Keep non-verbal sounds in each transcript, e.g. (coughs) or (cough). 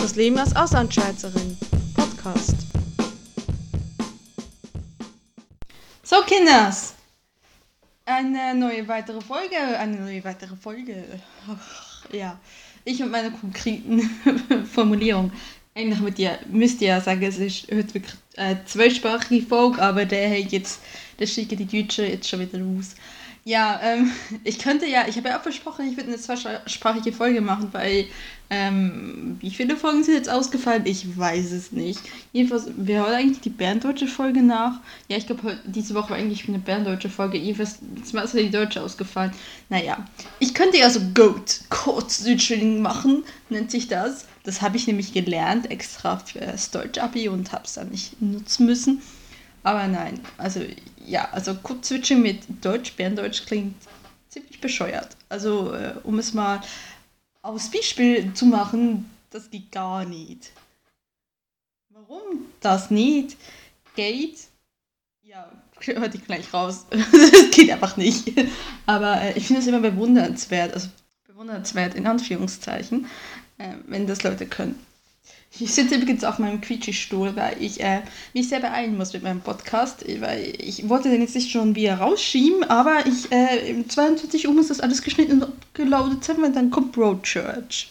Das Leben als Auslandschweizerin. Podcast. So, Kinders. Eine neue weitere Folge. Eine neue weitere Folge. (laughs) Ja. Ich und meine konkreten (laughs) Formulierung. Eigentlich mit dir, müsst ihr ja sagen, es ist heute wirklich eine zweisprachige Folge, aber der hat jetzt, der schicke die Deutsche jetzt schon wieder los. Ja, ähm, (laughs) ich könnte ja, ich habe ja auch versprochen, ich würde eine zweisprachige Folge machen, weil, ähm, wie viele Folgen sind jetzt ausgefallen? Ich weiß es nicht. Jedenfalls, wir hören eigentlich die berndeutsche Folge nach. Ja, ich glaube, diese Woche war eigentlich eine berndeutsche Folge. Jedenfalls, jetzt ist die deutsche ausgefallen. Naja, ich könnte ja so Goat, Code Südschilling machen, nennt sich das. Das habe ich nämlich gelernt, extra für das Deutsch-Abi und habe es dann nicht nutzen müssen. Aber nein, also ja, also Code-Switching mit Deutsch, Berndeutsch klingt ziemlich bescheuert. Also, äh, um es mal aus Beispiel zu machen, das geht gar nicht. Warum das nicht geht, ja, (laughs) hört ich gleich raus. (laughs) das geht einfach nicht. Aber äh, ich finde es immer bewundernswert, also bewundernswert in Anführungszeichen, äh, wenn das Leute können. Ich sitze übrigens auf meinem Quietschi-Stuhl, weil ich äh, mich sehr beeilen muss mit meinem Podcast, weil ich wollte den jetzt nicht schon wieder rausschieben, aber ich, äh, im 22 Uhr muss das alles geschnitten und gelautet sein, weil dann kommt Broadchurch.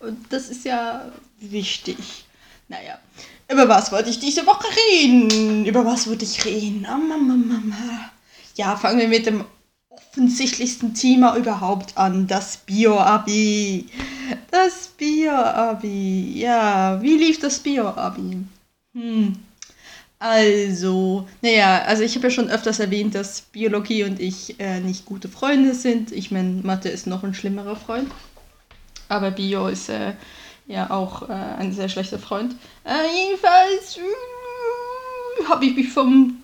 Und das ist ja wichtig. Naja, über was wollte ich diese Woche reden? Über was wollte ich reden? Oh, Mama, Mama. Ja, fangen wir mit dem offensichtlichsten Thema überhaupt an, das Bio-Abi. Das Bio-Abi. Ja, wie lief das Bio-Abi? Hm. Also, naja, also ich habe ja schon öfters erwähnt, dass Biologie und ich äh, nicht gute Freunde sind. Ich meine, Mathe ist noch ein schlimmerer Freund. Aber Bio ist äh, ja auch äh, ein sehr schlechter Freund. Äh, jedenfalls äh, habe ich mich vom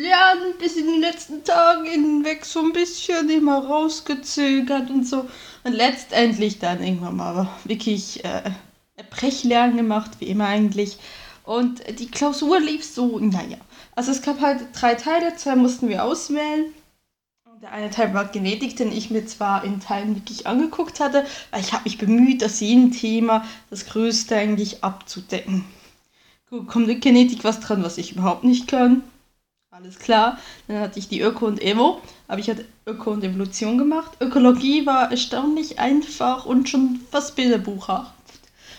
Lernen bis in den letzten Tagen hinweg so ein bisschen immer rausgezögert und so. Und letztendlich dann irgendwann mal wirklich äh, Brechlernen gemacht, wie immer eigentlich. Und die Klausur lief so, naja. Also es gab halt drei Teile, zwei mussten wir auswählen. Der eine Teil war Genetik, den ich mir zwar in Teilen wirklich angeguckt hatte, weil ich habe mich bemüht, das jeden Thema das Größte eigentlich abzudecken. Gut, kommt in Genetik was dran, was ich überhaupt nicht kann. Alles klar. Dann hatte ich die Öko und Evo, aber ich hatte Öko und Evolution gemacht. Ökologie war erstaunlich einfach und schon fast bilderbuchhaft.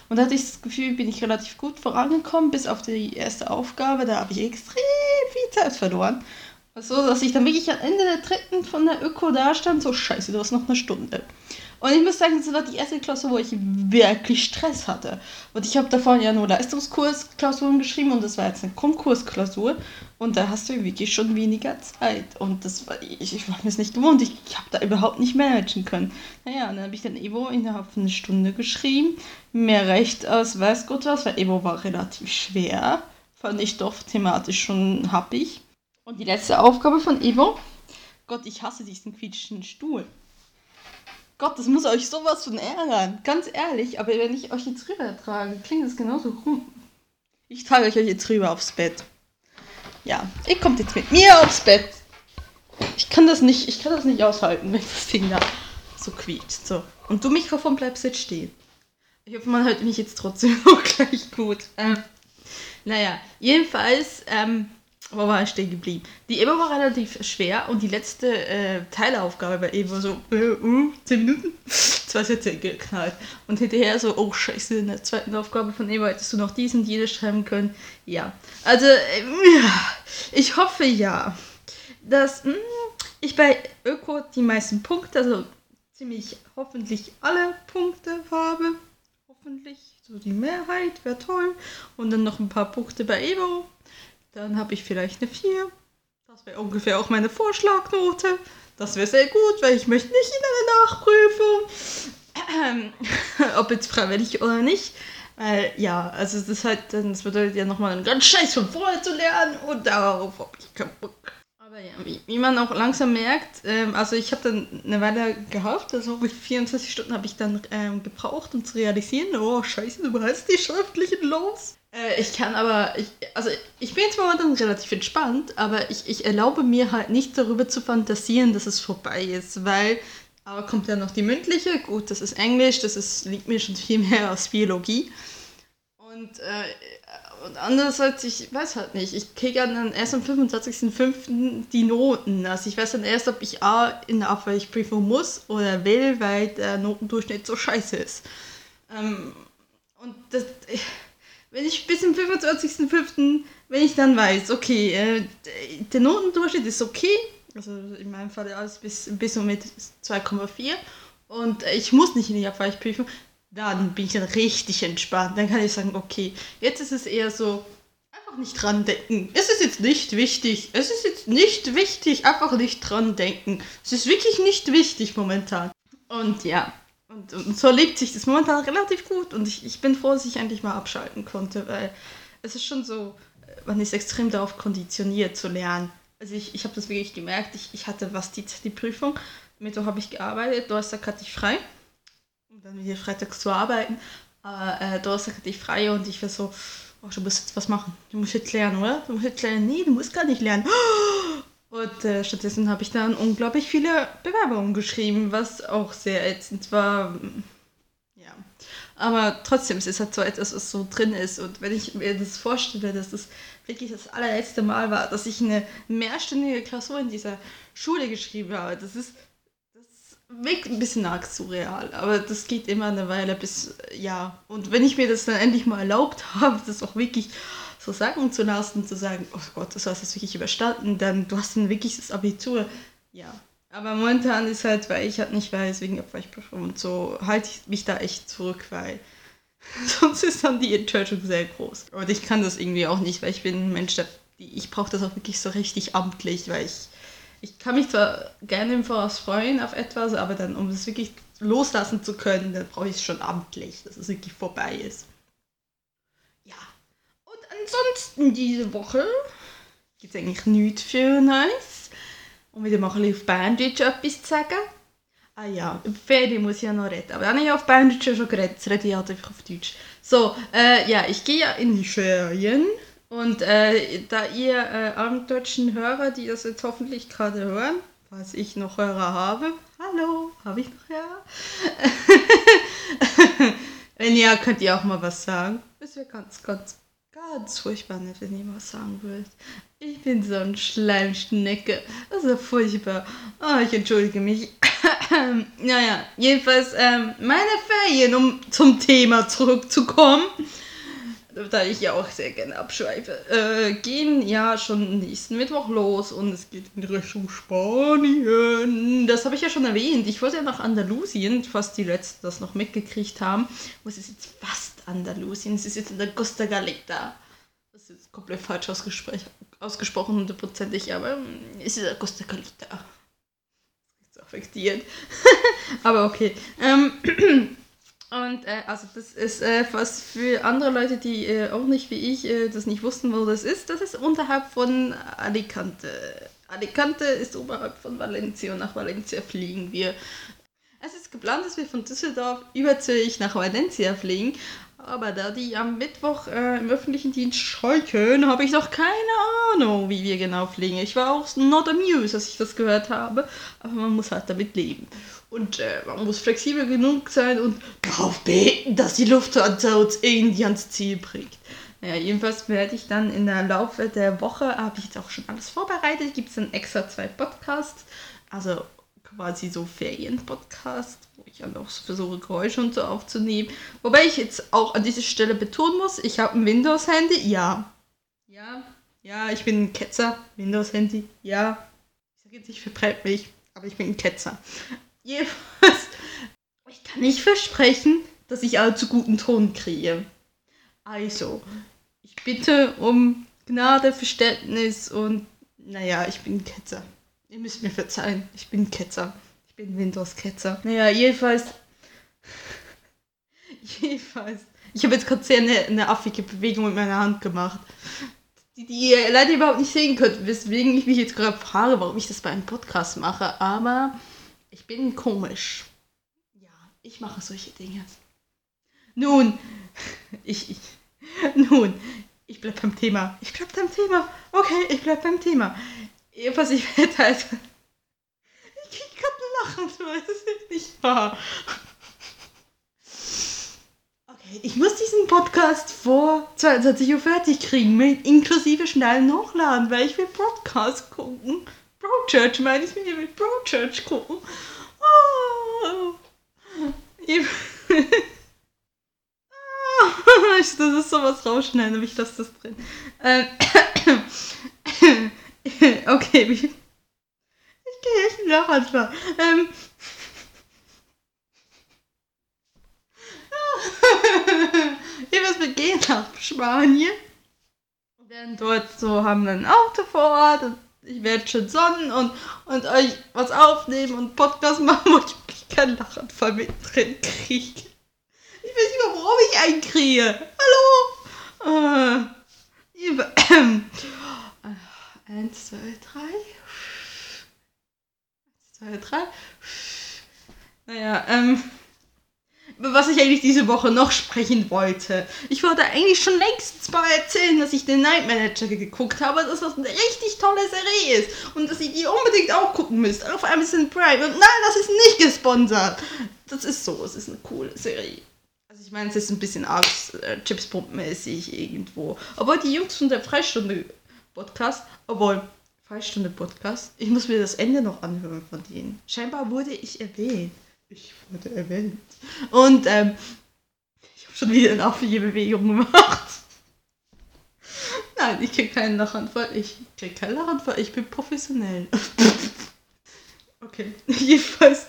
Und da hatte ich das Gefühl, bin ich relativ gut vorangekommen, bis auf die erste Aufgabe. Da habe ich extrem viel Zeit verloren. So, dass ich dann wirklich am Ende der dritten von der Öko da stand, so scheiße, du hast noch eine Stunde. Und ich muss sagen, das war die erste Klausur, wo ich wirklich Stress hatte. Und ich habe davon ja nur Leistungskursklausuren geschrieben und das war jetzt eine Grundkursklausur. Und da hast du wirklich schon weniger Zeit. Und das war, ich, ich war mir das nicht gewohnt. Ich, ich habe da überhaupt nicht managen können. Naja, und dann habe ich dann Evo innerhalb von einer Stunde geschrieben. Mehr recht als weiß Gott was, weil Evo war relativ schwer. Fand ich doch thematisch schon happig. Und die letzte Aufgabe von Evo. Gott, ich hasse diesen quietschenden Stuhl. Gott, das muss euch sowas von ärgern. Ganz ehrlich, aber wenn ich euch jetzt rüber trage, klingt das genauso rum. Ich trage euch jetzt rüber aufs Bett. Ja, ihr kommt jetzt mit mir aufs Bett. Ich kann das nicht, ich kann das nicht aushalten, wenn das Ding da so quietscht. So. Und du Mikrofon bleibst jetzt stehen. Ich hoffe, man hört mich jetzt trotzdem (laughs) noch gleich gut. Ähm, naja, jedenfalls, ähm, wo war ich stehen geblieben? Die Evo war relativ schwer und die letzte äh, Teilaufgabe bei Evo so, äh, uh, 10 Minuten, (laughs) zwei Sätze geknallt. Und hinterher so, oh scheiße, in der zweiten Aufgabe von Evo hättest du noch dies und jenes schreiben können. Ja, also, äh, ich hoffe ja, dass mh, hm, ich bei Öko die meisten Punkte, also ziemlich hoffentlich alle Punkte habe. Hoffentlich, so die Mehrheit wäre toll. Und dann noch ein paar Punkte bei Evo dann habe ich vielleicht eine 4. Das wäre ungefähr auch meine Vorschlagnote. Das wäre sehr gut, weil ich möchte nicht in eine Nachprüfung. Ähm, (clears throat) ob jetzt freiwillig oder nicht. Weil, ja, also das ist halt, das bedeutet ja nochmal einen ganz Scheiß von vorher zu lernen und darauf habe ich keinen Bock. Aber ja, wie, wie, man auch langsam merkt, ähm, also ich habe dann eine Weile gehofft, also 24 Stunden habe ich dann ähm, gebraucht, um zu realisieren, oh scheiße, du hast die schriftlichen los. Äh, ich kann aber, ich, also ich bin jetzt momentan relativ entspannt, aber ich, ich erlaube mir halt nicht darüber zu fantasieren, dass es vorbei ist, weil, aber kommt ja noch die mündliche, gut, das ist Englisch, das ist, liegt mir schon viel mehr als Biologie. Und, äh, und andererseits, ich weiß halt nicht, ich kriege dann erst am 25.05. die Noten. Also ich weiß dann erst, ob ich A in der Abweichprüfung muss oder will, weil der Notendurchschnitt so scheiße ist. Ähm, und das, wenn ich bis zum 25.05., wenn ich dann weiß, okay, äh, der Notendurchschnitt ist okay, also in meinem Fall alles bis, bis so mit 2,4 und ich muss nicht in die Abweichprüfung, dann bin ich dann richtig entspannt. Dann kann ich sagen, okay, jetzt ist es eher so, einfach nicht dran denken. Es ist jetzt nicht wichtig. Es ist jetzt nicht wichtig, einfach nicht dran denken. Es ist wirklich nicht wichtig momentan. Und ja, und, und so lebt sich das momentan relativ gut. Und ich, ich bin froh, dass ich endlich mal abschalten konnte, weil es ist schon so, man ist extrem darauf konditioniert zu lernen. Also ich, ich habe das wirklich gemerkt. Ich, ich hatte was die, die Prüfung. Mittwoch habe ich gearbeitet, Donnerstag hatte ich frei um dann wieder freitags zu arbeiten. Äh, Donnerstag hatte ich frei und ich war so, oh, du musst jetzt was machen. Du musst jetzt lernen, oder? Du musst jetzt lernen. Nee, du musst gar nicht lernen. Und äh, stattdessen habe ich dann unglaublich viele Bewerbungen geschrieben, was auch sehr ätzend war. Ja. Aber trotzdem, es ist halt so etwas, was so drin ist. Und wenn ich mir das vorstelle, dass das wirklich das allerletzte Mal war, dass ich eine mehrstündige Klausur in dieser Schule geschrieben habe, das ist wirkt ein bisschen arg surreal, aber das geht immer eine Weile bis, ja. Und wenn ich mir das dann endlich mal erlaubt habe, das auch wirklich so sagen zu lassen, zu sagen, oh Gott, das hast du wirklich überstanden, dann du hast dann wirklich das Abitur, ja. Aber momentan ist halt, weil ich halt nicht weiß, wegen Abweichprüfung und so, halte ich mich da echt zurück, weil (laughs) sonst ist dann die Enttäuschung sehr groß. Und ich kann das irgendwie auch nicht, weil ich bin ein Mensch, der, ich brauche das auch wirklich so richtig amtlich, weil ich ich kann mich zwar gerne im Voraus freuen auf etwas, aber dann, um es wirklich loslassen zu können, dann brauche ich es schon amtlich, dass es wirklich vorbei ist. Ja. Ansonsten diese Woche gibt es eigentlich nichts für Neues. Um wieder mal ein bisschen auf Bandage etwas zu sagen. Ah ja, über Ferien muss ich ja noch reden. Aber dann habe ich auf Bandage schon geredet, jetzt rede ich halt einfach auf Deutsch. So, äh, ja, ich gehe ja in die Ferien. Und äh, da ihr äh, armdeutschen Hörer, die das jetzt hoffentlich gerade hören, falls ich noch Hörer habe, hallo, habe ich noch Hörer? (laughs) wenn ja, könnt ihr auch mal was sagen. Das wäre ganz, ganz, ganz furchtbar nett, wenn ihr was sagen würdet. Ich bin so ein Schleimschnecke. Das ist ja furchtbar. Oh, ich entschuldige mich. (coughs) naja, jedenfalls ähm, meine Ferien, um zum Thema zurückzukommen da ich ja auch sehr gerne abschweife, äh, gehen ja schon nächsten Mittwoch los und es geht in Richtung Spanien. Das habe ich ja schon erwähnt. Ich wollte ja nach Andalusien, fast die Letzten das noch mitgekriegt haben. Wo ist es jetzt fast Andalusien? Es ist jetzt in der Costa Galeta. Das ist jetzt komplett falsch ausgesprochen, hundertprozentig, aber hm, es ist in der Costa Galeta. Das ist affektiert. (laughs) aber okay. Ähm, (clears throat) Und äh, also das ist äh, was für andere Leute, die äh, auch nicht wie ich äh, das nicht wussten, wo das ist. Das ist unterhalb von Alicante. Alicante ist oberhalb von Valencia und nach Valencia fliegen wir. Geplant, dass wir von Düsseldorf über Zürich nach Valencia fliegen. Aber da die am Mittwoch äh, im öffentlichen Dienst schalten, habe ich noch keine Ahnung, wie wir genau fliegen. Ich war auch not amused, als ich das gehört habe. Aber man muss halt damit leben. Und äh, man muss flexibel genug sein und darauf beten, dass die Lufthansa uns irgendwie ans Ziel bringt. Naja, jedenfalls werde ich dann in der Laufe der Woche, habe ich jetzt auch schon alles vorbereitet, gibt es dann extra zwei Podcasts, also quasi so Ferien-Podcasts, wo ich dann auch versuche, Geräusche und so aufzunehmen. Wobei ich jetzt auch an dieser Stelle betonen muss, ich habe ein Windows-Handy, ja. Ja, ja, ich bin ein Ketzer, Windows-Handy, ja. Ich sage jetzt, ich vertreibe mich, aber ich bin ein Ketzer. Jedenfalls, ich kann nicht versprechen, dass ich allzu guten Ton kriege. Also, ich bitte um Gnade, Verständnis und naja, ich bin Ketzer. Ihr müsst mir verzeihen, ich bin Ketzer. Ich bin Windows-Ketzer. Naja, jedenfalls. (laughs) jedenfalls. Ich habe jetzt gerade sehr eine, eine affige Bewegung mit meiner Hand gemacht. Die, die ihr leider überhaupt nicht sehen könnt, weswegen ich mich jetzt gerade frage, warum ich das bei einem Podcast mache. Aber ich bin komisch. Ja, ich mache solche Dinge. Nun, (laughs) ich, ich nun, ich bleib beim Thema. Ich bleib beim Thema. Okay, ich bleib beim Thema. Was ich werde halt. Ich krieg gerade ein Lachen, das ist nicht wahr. Okay, ich muss diesen Podcast vor 22 Uhr fertig kriegen, mit inklusive schnellen Hochladen, weil ich will Podcast gucken. Broadchurch meine ich, ich will Broadchurch gucken. Oh. Ich das ist sowas rausschneiden, aber ich lasse das drin. Ähm, (laughs) okay, ich gehe echt nach Anfang. Ähm, (laughs) ich muss mit gehen nach Spanien. Werden dort so, haben ein Auto vor Ort und ich werde schon sonnen und, und euch was aufnehmen und Podcast machen, wo ich keinen Lachanfall mit drin kriege. Ich weiß nicht mehr, worauf ich einen kriege. Hallo? Äh, äh, (clears throat) eins, zwei, drei. Eins, zwei, drei. Naja, ähm was ich eigentlich diese Woche noch sprechen wollte. Ich wollte eigentlich schon längst mal erzählen, dass ich den Night Manager geguckt habe, dass das eine richtig tolle Serie ist und dass ihr die unbedingt auch gucken müsst auf Amazon Prime. Und nein, das ist nicht gesponsert. Das ist so, es ist eine coole Serie. Also ich meine, es ist ein bisschen arg äh, Chipspump-mäßig irgendwo. Aber die Jungs von der Freistunde Podcast, obwohl Freistunde Podcast, ich muss mir das Ende noch anhören von denen. Scheinbar wurde ich erwähnt. Ich wurde erwähnt. Und ähm, ich habe schon wieder eine Aufhebewegung gemacht. (laughs) Nein, ich krieg keinen Lachanfall. Ich krieg keinen Lachanfall. Ich bin professionell. (laughs) okay, (laughs) jedenfalls,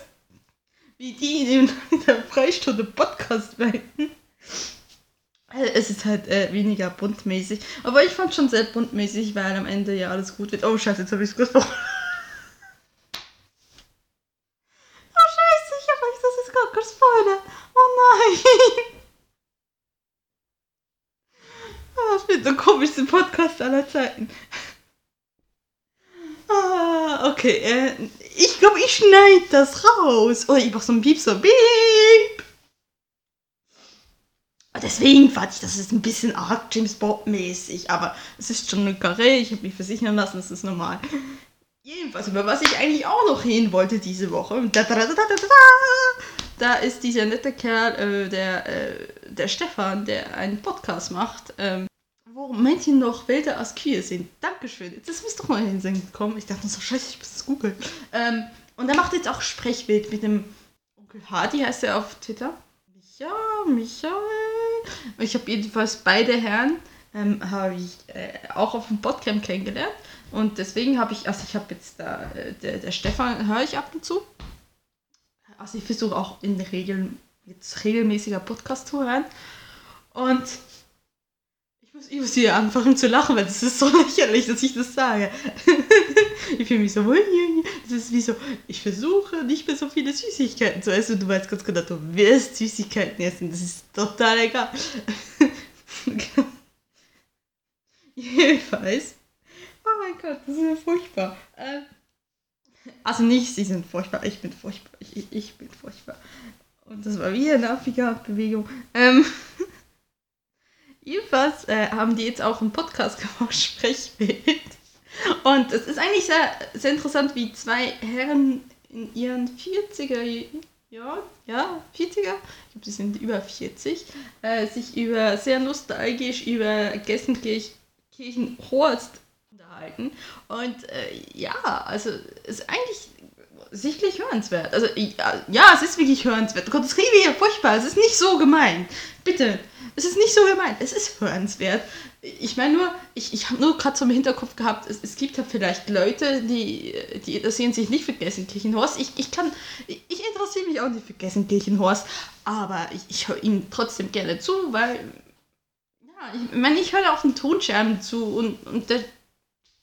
wie die in der Freistunde Podcast weiten. Es ist halt äh, weniger buntmäßig. Aber ich fand schon sehr buntmäßig, weil am Ende ja alles gut wird. Oh, scheiße, jetzt habe (laughs) ich es gesprochen. Spoiler. Oh nein. (laughs) Das wird der komischste Podcast aller Zeiten. (laughs) Ah, okay. Äh, ich glaube, ich schneide das raus. Oder ich mache so ein Piep, so Piep. Deswegen fand ich, das ist ein bisschen arg James Bond-mäßig. Aber es ist schon eine Karre. Ich habe mich versichern lassen, das ist normal. Jedenfalls, über was ich eigentlich auch noch hin wollte diese Woche. Da, da, da, da, ist dieser nette Kerl, äh, der, äh, der Stefan, der einen Podcast macht, ähm, wo Männchen noch wilder als Kühe sind. Dankeschön. Das muss doch mal in den Sinn kommen. Ich dachte so, scheiße, ich muss das googeln. Ähm, und er macht jetzt auch Sprechbild mit dem Onkel Hardy, heißt er auf Twitter. Micha, Michael. Ich habe jedenfalls beide Herren ähm, habe ich äh, auch auf dem Podcamp kennengelernt. Und deswegen habe ich, also ich habe jetzt da, äh, der, der Stefan höre ich ab und zu. Also ich versuche auch in der Regel jetzt regelmäßiger Podcast zu hören. Und ich muss, hier anfangen zu lachen, weil das ist so (laughs) lächerlich, dass ich das sage. (laughs) ich fühle mich so, das ist wie so, ich versuche nicht mehr so viele Süßigkeiten zu essen. Du weißt ganz genau, du wirst Süßigkeiten essen. Das ist total egal. (laughs) Jedenfalls. Oh mein Gott, das ist ja furchtbar. Ähm, also nicht, sie sind furchtbar, ich bin furchtbar, ich, ich bin furchtbar. Und das war wieder eine Abbewegung. Ähm, jedenfalls äh, haben die jetzt auch einen Podcast gemacht, (laughs) Sprechbild. Und es ist eigentlich sehr, sehr interessant, wie zwei Herren in ihren 40er Jahren, ja, 40er, ich glaube, sie sind über 40, äh, sich über sehr nostalgisch über Gessenkirchen Horst unterhalten. Und äh, ja, also es ist eigentlich sichtlich hörenswert. Also ja, es ist wirklich hörenswert. Gott, das kriege ja furchtbar. Es ist nicht so gemein. Bitte. Es ist nicht so gemein. Es ist hörenswert. Ich meine nur, ich, ich habe nur gerade so im Hinterkopf gehabt, es, es gibt ja vielleicht Leute, die, die interessieren sich nicht für Gessenkirchenhorst. Ich, ich kann, ich, interessiere mich auch nicht für Gessenkirchenhorst, aber ich, ich höre ihm trotzdem gerne zu, weil, ja, ich meine, ich höre auch den Tonscherben zu und, und der,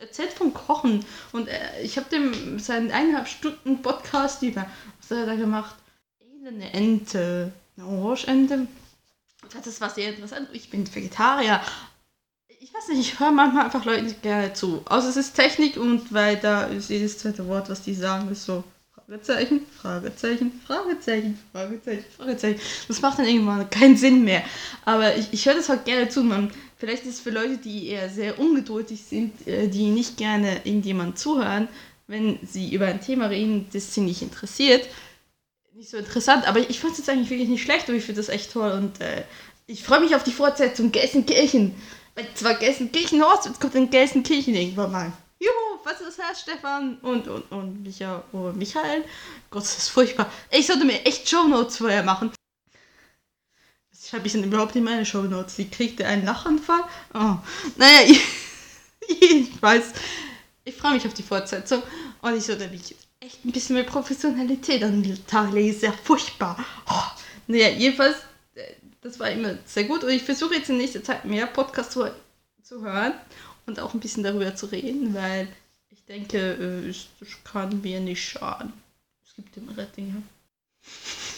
erzählt vom Kochen und äh, ich habe dem seinen eineinhalb Stunden Podcast über, was hat er da gemacht? Eine Ente, eine Orangeente. Das war sehr interessant. Ich bin Vegetarier. Ich weiß nicht, ich höre manchmal einfach Leuten gerne zu. Außer es ist Technik und weil da ist jedes zweite Wort, was die sagen, ist so Fragezeichen, Fragezeichen, Fragezeichen, Fragezeichen, Fragezeichen. Das macht dann irgendwann keinen Sinn mehr. Aber ich, ich höre das halt gerne zu. Man, vielleicht ist es für Leute, die eher sehr ungeduldig sind, äh, die nicht gerne irgendjemand zuhören, wenn sie über ein Thema reden, das sie nicht interessiert. Nicht so interessant, aber ich fand es jetzt eigentlich wirklich nicht schlecht, aber ich finde das echt toll und äh, Ich freue mich auf die Fortsetzung Gelsenkirchen. Weil zwar Gelsenkirchen Horst, jetzt kommt in Gelsenkirchen irgendwann mal. Juhu, was ist das, Stefan? Und, und, und Micha, oh, Michael? Gott, das ist furchtbar. Ich sollte mir echt Shownotes vorher machen. Schreibe ich denn überhaupt in meine Shownotes? Die kriegt einen Lachanfall? Oh, naja, (laughs) ich, ich. Ich freue mich auf die Fortsetzung. Und ich sollte mich echt ein bisschen mehr Professionalität an den Tag legen. Sehr furchtbar. Oh, naja, jedenfalls, äh, das war immer sehr gut. Und ich versuche jetzt in nächster Zeit mehr Podcasts zu, zu hören und auch ein bisschen darüber zu reden, weil ich denke, äh, es kann mir nicht schaden. Es gibt immer Dinge.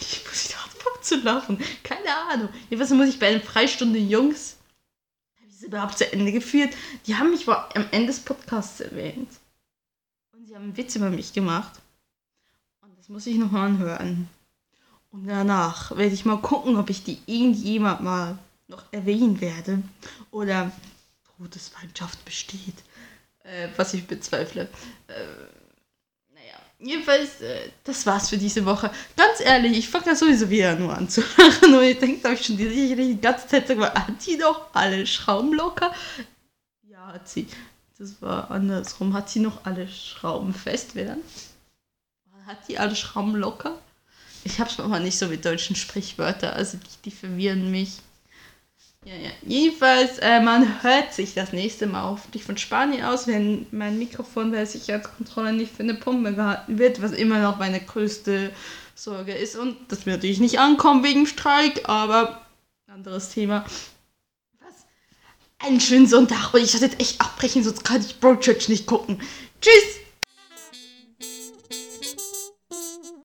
Ich muss wieder anfangen zu lachen. Keine Ahnung. Jedenfalls muss ich bei den Freistunde Jungs, habe ich sie überhaupt zu Ende geführt, die haben mich am Ende des Podcasts erwähnt. Und sie haben einen Witz über mich gemacht. Und das muss ich noch mal anhören. Und danach werde ich mal gucken, ob ich die irgendjemand mal noch erwähnen werde. Oder Todesfeindschaft besteht. Äh, was ich bezweifle. Äh, jedenfalls, äh, das war's für diese Woche. Ganz ehrlich, ich fange da sowieso wieder nur an zu (laughs) lachen. Und da habe ich schon die, die ganze Zeit gesagt, hat die doch alle Schrauben locker? Ja, hat sie. Das war andersrum. Hat sie noch alle Schrauben fest werden? Hat die alle Schrauben locker? Ich hab's manchmal nicht so mit deutschen Sprichwörtern, also die, die verwirren mich. Ja, ja. Jedenfalls, äh, man hört sich das nächste Mal hoffentlich von Spanien aus, wenn mein Mikrofon bei der Sicherheitskontrolle nicht für eine Pumpe gehalten wird, was immer noch meine größte Sorge ist. Und das wird natürlich nicht ankommen wegen Streik, aber anderes Thema. Was? Einen schönen Sonntag und ich sollte jetzt echt abbrechen, sonst kann ich Broadchurch nicht gucken. Tschüss!